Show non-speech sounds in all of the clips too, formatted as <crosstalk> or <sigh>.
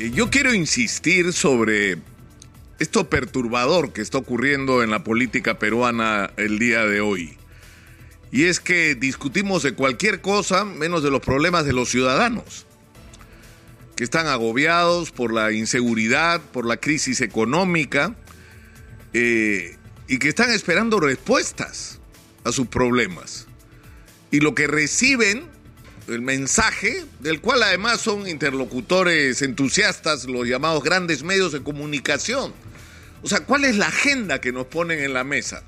Eh, yo quiero insistir sobre esto perturbador que está ocurriendo en la política peruana el día de hoy. Y es que discutimos de cualquier cosa menos de los problemas de los ciudadanos, que están agobiados por la inseguridad, por la crisis económica, eh, y que están esperando respuestas a sus problemas. Y lo que reciben, el mensaje, del cual además son interlocutores entusiastas, los llamados grandes medios de comunicación. O sea, ¿cuál es la agenda que nos ponen en la mesa?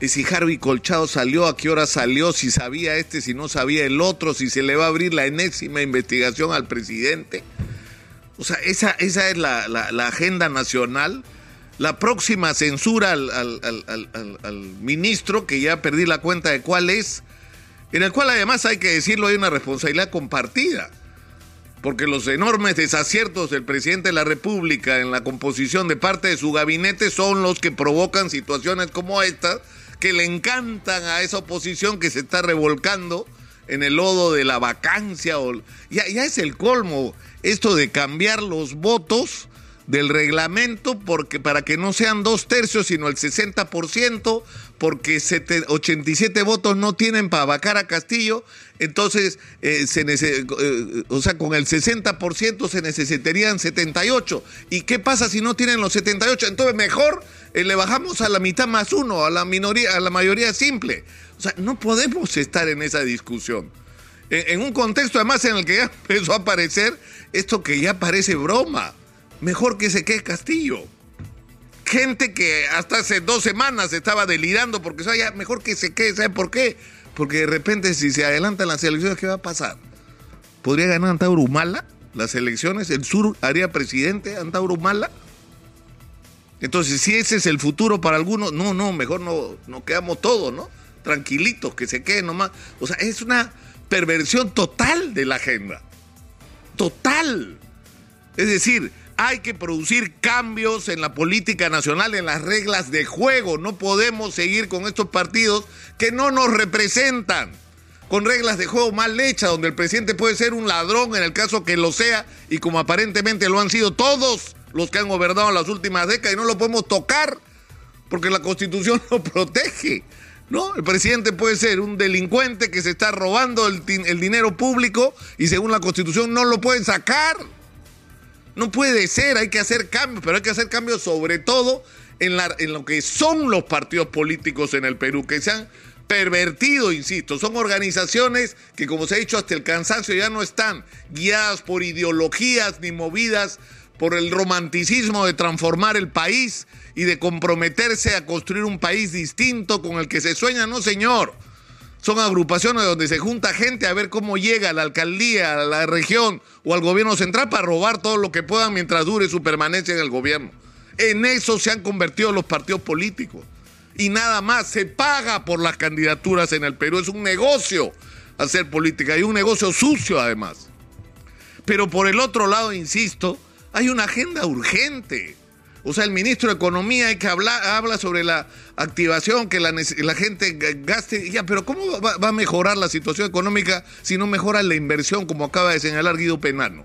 Y si Harvey Colchado salió, a qué hora salió, si sabía este, si no sabía el otro, si se le va a abrir la enésima investigación al presidente. O sea, esa, esa es la, la agenda nacional la próxima censura al, ministro, que ya perdí la cuenta de cuál es, en el cual además hay que decirlo, hay una responsabilidad compartida, porque los enormes desaciertos del presidente de la República en la composición de parte de su gabinete son los que provocan situaciones como esta, que le encantan a esa oposición que se está revolcando en el lodo de la vacancia. Ya es el colmo esto de cambiar los votos del reglamento porque para que no sean dos tercios sino el 60% porque 87 votos no tienen para vacar a Castillo entonces eh, se eh, o sea con el 60% se necesitarían 78 y qué pasa si no tienen los 78 entonces mejor eh, le bajamos a la mitad más uno a la minoría a la mayoría simple. O sea no podemos estar en esa discusión. En un contexto además en el que ya <laughs> empezó a aparecer esto que ya parece broma mejor que se quede Castillo. Gente que hasta hace dos semanas estaba delirando porque ya mejor que se quede, ¿sabe por qué? Porque de repente si se adelantan las elecciones, ¿qué va a pasar? ¿Podría ganar Antauro Humala las elecciones? ¿El sur haría presidente Antauro Humala? Entonces, si ese es el futuro para algunos, no, no, mejor no, no quedamos todos, ¿no? Tranquilitos, que se queden nomás. O sea, es una perversión total de la agenda. Total. Es decir, hay que producir cambios en la política nacional, en las reglas de juego. No podemos seguir con estos partidos que no nos representan, con reglas de juego mal hechas, donde el presidente puede ser un ladrón en el caso que lo sea, y como aparentemente lo han sido todos los que han gobernado en las últimas décadas, y no lo podemos tocar, porque la constitución <laughs> lo protege. ¿No? El presidente puede ser un delincuente que se está robando el, el dinero público y según la constitución no lo pueden sacar. No puede ser, hay que hacer cambios, pero hay que hacer cambios sobre todo en, lo que son los partidos políticos en el Perú, que se han pervertido, insisto. Son organizaciones que, como se ha dicho hasta el cansancio, ya no están guiadas por ideologías ni movidas por el romanticismo de transformar el país y de comprometerse a construir un país distinto con el que se sueña. No, señor. Son agrupaciones donde se junta gente a ver cómo llega a la alcaldía, a la región o al gobierno central para robar todo lo que puedan mientras dure su permanencia en el gobierno. En eso se han convertido los partidos políticos. Y nada más, se paga por las candidaturas en el Perú. Es un negocio hacer política y un negocio sucio además. Pero por el otro lado, insisto, hay una agenda urgente o sea, el ministro de Economía hay que hablar, habla sobre la activación, que la, gente gaste. Ya, pero ¿cómo va, a mejorar la situación económica si no mejora la inversión, como acaba de señalar Guido Penano?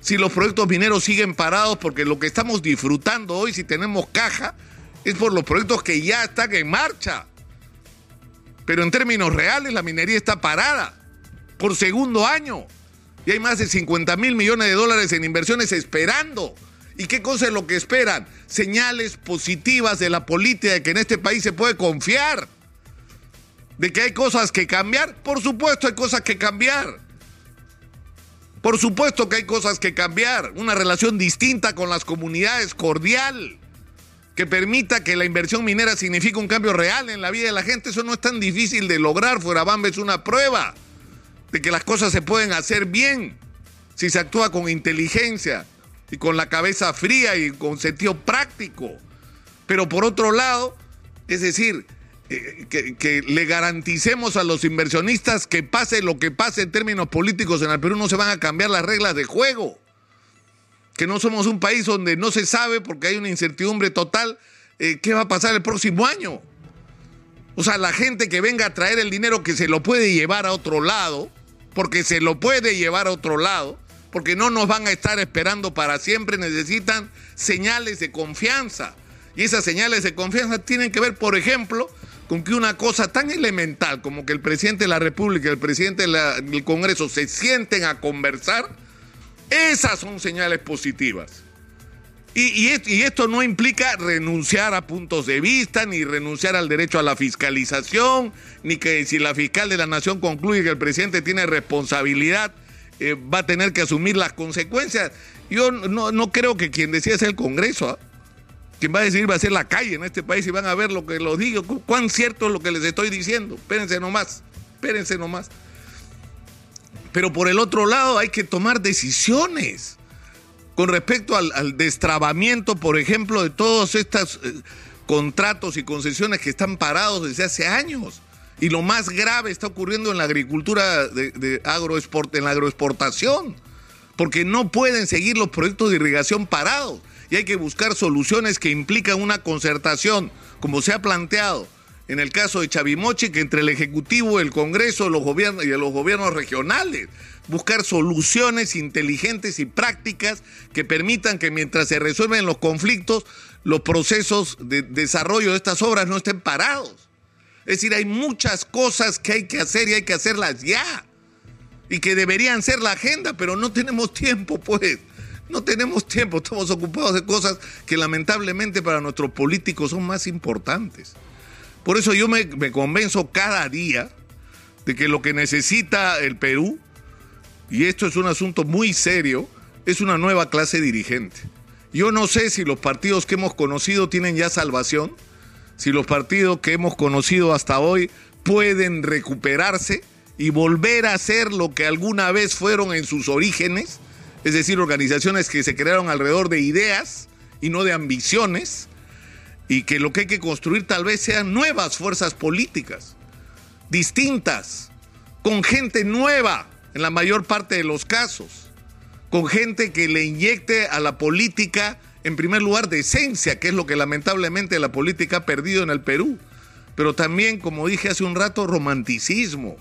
Si los proyectos mineros siguen parados, porque lo que estamos disfrutando hoy, si tenemos caja, es por los proyectos que ya están en marcha. Pero en términos reales, la minería está parada por segundo año. Y hay más de 50 mil millones de dólares en inversiones esperando ¿Y qué cosa es lo que esperan? Señales positivas de la política, de que en este país se puede confiar. De que hay cosas que cambiar. Por supuesto hay cosas que cambiar. Por supuesto que hay cosas que cambiar. Una relación distinta con las comunidades, cordial. Que permita que la inversión minera signifique un cambio real en la vida de la gente. Eso no es tan difícil de lograr. Fuera Bamba es una prueba de que las cosas se pueden hacer bien si se actúa con inteligencia y con la cabeza fría y con sentido práctico. Pero por otro lado, es decir, eh, que, le garanticemos a los inversionistas que pase lo que pase en términos políticos en el Perú, no se van a cambiar las reglas de juego. Que no somos un país donde no se sabe, porque hay una incertidumbre total, eh, qué va a pasar el próximo año. O sea, la gente que venga a traer el dinero que se lo puede llevar a otro lado, porque se lo puede llevar a otro lado, porque no nos van a estar esperando para siempre, necesitan señales de confianza. Y esas señales de confianza tienen que ver, por ejemplo, con que una cosa tan elemental como que el presidente de la República y el presidente del Congreso se sienten a conversar, esas son señales positivas. Y, esto no implica renunciar a puntos de vista, ni renunciar al derecho a la fiscalización, ni que si la fiscal de la nación concluye que el presidente tiene responsabilidad, eh, va a tener que asumir las consecuencias. Yo no, creo que quien decida sea el Congreso. ¿ah? Quien va a decidir va a ser la calle en este país y van a ver lo que los digo. ¿Cuán cierto es lo que les estoy diciendo? Espérense nomás, espérense nomás. Pero por el otro lado hay que tomar decisiones con respecto al, destrabamiento, por ejemplo, de todos estos eh, contratos y concesiones que están parados desde hace años. Y lo más grave está ocurriendo en la agricultura de, agroexport, en la agroexportación, porque no pueden seguir los proyectos de irrigación parados y hay que buscar soluciones que implican una concertación, como se ha planteado en el caso de Chavimochi, que entre el Ejecutivo, el Congreso los gobiernos y los gobiernos regionales buscar soluciones inteligentes y prácticas que permitan que mientras se resuelven los conflictos, los procesos de desarrollo de estas obras no estén parados. Es decir, hay muchas cosas que hay que hacer y hay que hacerlas ya. Y que deberían ser la agenda, pero no tenemos tiempo, pues. No tenemos tiempo, estamos ocupados de cosas que lamentablemente para nuestros políticos son más importantes. Por eso yo me, me convenzo cada día de que lo que necesita el Perú y esto es un asunto muy serio, es una nueva clase dirigente. Yo no sé si los partidos que hemos conocido tienen ya salvación, si los partidos que hemos conocido hasta hoy pueden recuperarse y volver a ser lo que alguna vez fueron en sus orígenes, es decir, organizaciones que se crearon alrededor de ideas y no de ambiciones, y que lo que hay que construir tal vez sean nuevas fuerzas políticas, distintas, con gente nueva, en la mayor parte de los casos, con gente que le inyecte a la política, en primer lugar, decencia, que es lo que lamentablemente la política ha perdido en el Perú, pero también, como dije hace un rato, romanticismo,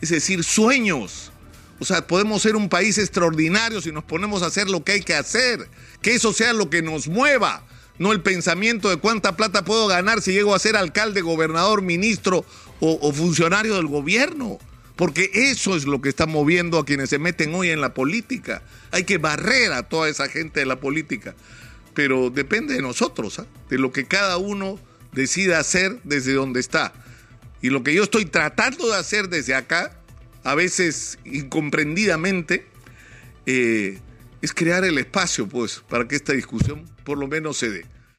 es decir, sueños. O sea, podemos ser un país extraordinario si nos ponemos a hacer lo que hay que hacer, que eso sea lo que nos mueva, no el pensamiento de cuánta plata puedo ganar si llego a ser alcalde, gobernador, ministro o, o funcionario del gobierno. Porque eso es lo que está moviendo a quienes se meten hoy en la política. Hay que barrer a toda esa gente de la política, pero depende de nosotros, ¿ah? de lo que cada uno decida hacer desde donde está. Y lo que yo estoy tratando de hacer desde acá, a veces incomprendidamente, eh, es crear el espacio, pues, para que esta discusión por lo menos se dé.